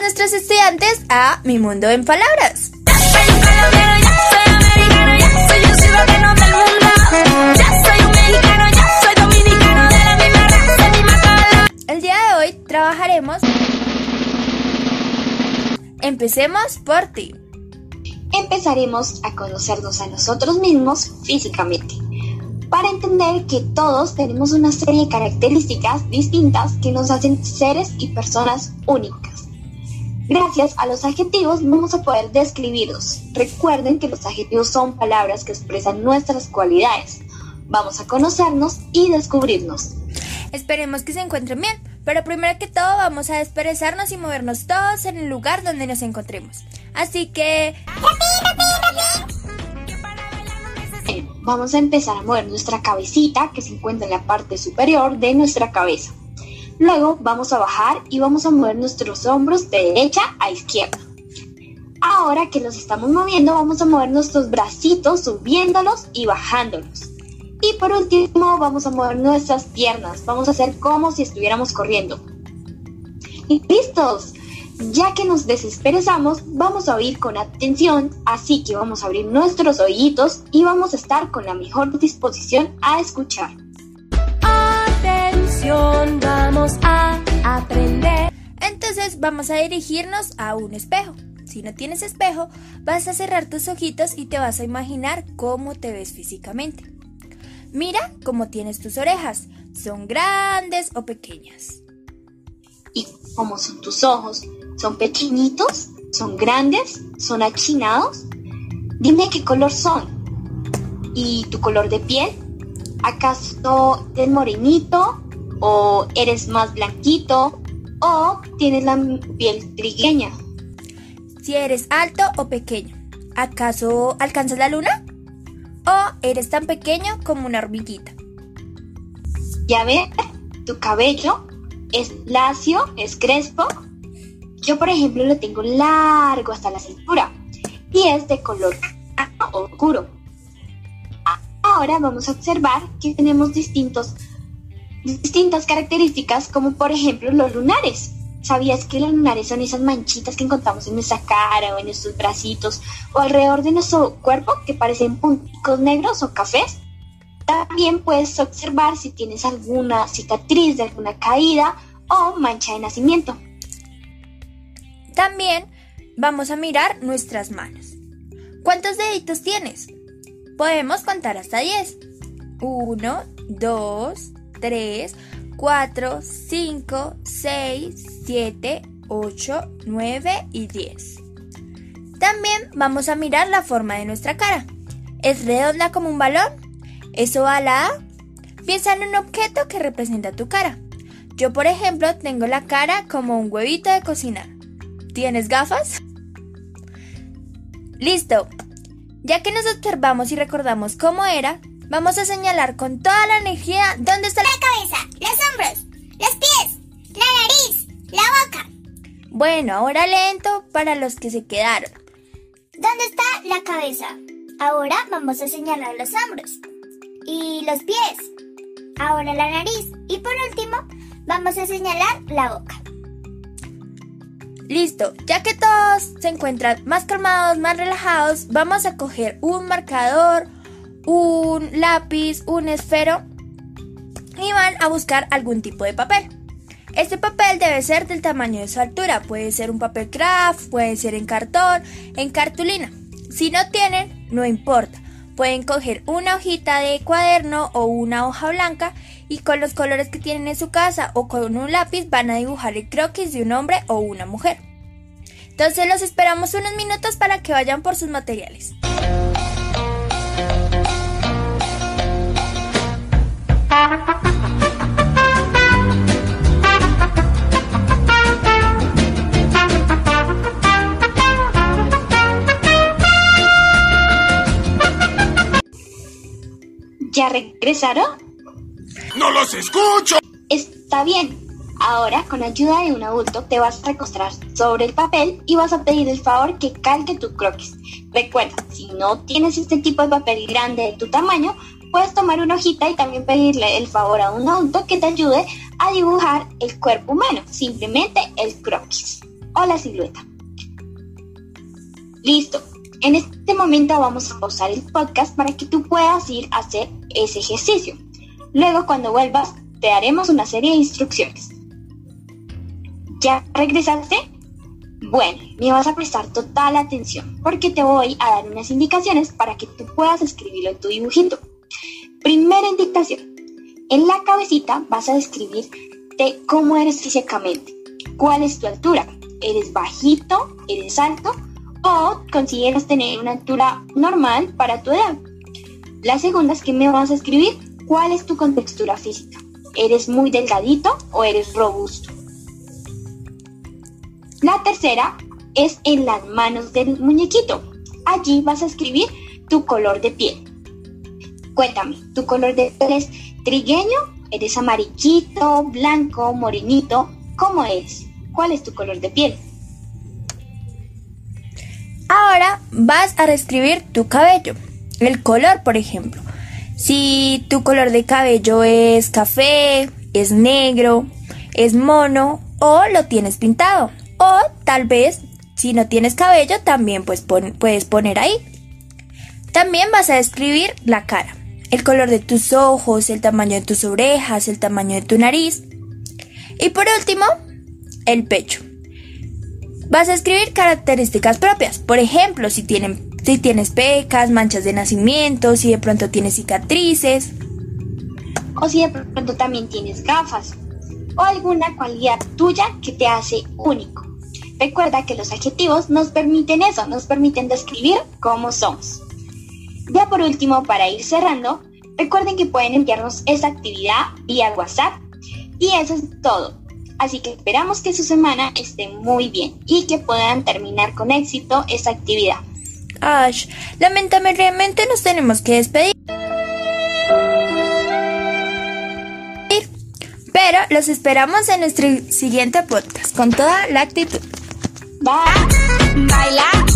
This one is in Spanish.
nuestros estudiantes a Mi Mundo en Palabras. El día de hoy trabajaremos... Empecemos por ti. Empezaremos a conocernos a nosotros mismos físicamente, para entender que todos tenemos una serie de características distintas que nos hacen seres y personas únicas. Gracias a los adjetivos vamos a poder describirlos. Recuerden que los adjetivos son palabras que expresan nuestras cualidades. Vamos a conocernos y descubrirnos. Esperemos que se encuentren bien, pero primero que todo vamos a desperezarnos y movernos todos en el lugar donde nos encontremos. Así que... Vamos a empezar a mover nuestra cabecita que se encuentra en la parte superior de nuestra cabeza. Luego vamos a bajar y vamos a mover nuestros hombros de derecha a izquierda. Ahora que los estamos moviendo, vamos a mover nuestros bracitos subiéndolos y bajándolos. Y por último, vamos a mover nuestras piernas. Vamos a hacer como si estuviéramos corriendo. Y listos. Ya que nos desesperezamos, vamos a oír con atención, así que vamos a abrir nuestros oídos y vamos a estar con la mejor disposición a escuchar. Vamos a aprender. Entonces vamos a dirigirnos a un espejo. Si no tienes espejo, vas a cerrar tus ojitos y te vas a imaginar cómo te ves físicamente. Mira cómo tienes tus orejas. ¿Son grandes o pequeñas? ¿Y cómo son tus ojos? ¿Son pequeñitos? ¿Son grandes? ¿Son achinados? Dime qué color son. ¿Y tu color de piel? ¿Acaso eres morenito? ¿O eres más blanquito? ¿O tienes la piel trigueña? Si eres alto o pequeño, ¿acaso alcanzas la luna? ¿O eres tan pequeño como una hormiguita? Ya ves, tu cabello es lacio, es crespo. Yo, por ejemplo, lo tengo largo hasta la cintura y es de color oscuro. Ahora vamos a observar que tenemos distintos, distintas características como por ejemplo los lunares. ¿Sabías que los lunares son esas manchitas que encontramos en nuestra cara o en nuestros bracitos o alrededor de nuestro cuerpo que parecen punticos negros o cafés? También puedes observar si tienes alguna cicatriz de alguna caída o mancha de nacimiento. También vamos a mirar nuestras manos. ¿Cuántos deditos tienes? Podemos contar hasta 10. 1, 2, 3, 4, 5, 6, 7, 8, 9 y 10. También vamos a mirar la forma de nuestra cara. ¿Es redonda como un balón? ¿Es ovalada? Piensa en un objeto que representa tu cara. Yo, por ejemplo, tengo la cara como un huevito de cocinar. ¿Tienes gafas? Listo. Ya que nos observamos y recordamos cómo era, vamos a señalar con toda la energía dónde está la, cabeza, los hombros, los pies, la nariz, la boca. Bueno, ahora lento para los que se quedaron. ¿Dónde está la cabeza? Ahora vamos a señalar los hombros y los pies. Ahora la nariz y por último vamos a señalar la boca. Listo, ya que todos se encuentran más calmados, más relajados, vamos a coger un marcador, un lápiz, un esfero y van a buscar algún tipo de papel. Este papel debe ser del tamaño de su altura, puede ser un papel craft, puede ser en cartón, en cartulina. Si no tienen, no importa. Pueden coger una hojita de cuaderno o una hoja blanca y con los colores que tienen en su casa o con un lápiz van a dibujar el croquis de un hombre o una mujer. Entonces los esperamos unos minutos para que vayan por sus materiales. ¿Ya regresaron? ¡No los escucho! Está bien. Ahora, con ayuda de un adulto, te vas a recostar sobre el papel y vas a pedir el favor que calque tu croquis. Recuerda, si no tienes este tipo de papel grande de tu tamaño, puedes tomar una hojita y también pedirle el favor a un adulto que te ayude a dibujar el cuerpo humano, simplemente el croquis. o la silueta. Listo. En este momento vamos a pausar el podcast para que tú puedas ir a hacer ese ejercicio. Luego, cuando vuelvas, te daremos una serie de instrucciones. ¿Ya regresaste? Bueno, me vas a prestar total atención porque te voy a dar unas indicaciones para que tú puedas escribirlo en tu dibujito. Primera indicación. En la cabecita vas a describirte cómo eres físicamente. ¿Cuál es tu altura? ¿Eres bajito? ¿Eres alto? ¿O consideras tener una altura normal para tu edad? La segunda es que me vas a escribir cuál es tu contextura física. ¿Eres muy delgadito o eres robusto? La tercera es en las manos del muñequito. Allí vas a escribir tu color de piel. Cuéntame, ¿tu color de piel es trigueño? ¿Eres amarillito, blanco, morenito? ¿Cómo es? ¿Cuál es tu color de piel? Ahora vas a reescribir tu cabello. El color, por ejemplo. Si tu color de cabello es café, es negro, es mono o lo tienes pintado. O tal vez, si no tienes cabello, también pues puedes poner ahí. También vas a describir la cara, el color de tus ojos, el tamaño de tus orejas, el tamaño de tu nariz. Y por último, el pecho. Vas a escribir características propias. Por ejemplo, si, tienen, si tienes pecas, manchas de nacimiento, si de pronto tienes cicatrices. O si de pronto también tienes gafas. O alguna cualidad tuya que te hace único. Recuerda que los adjetivos nos permiten eso, nos permiten describir cómo somos. Ya por último, para ir cerrando, recuerden que pueden enviarnos esa actividad vía WhatsApp. Y eso es todo. Así que esperamos que su semana esté muy bien y que puedan terminar con éxito esa actividad. Ash, lamentablemente nos tenemos que despedir. Pero los esperamos en nuestro siguiente podcast con toda la actitud. Bye. Baila.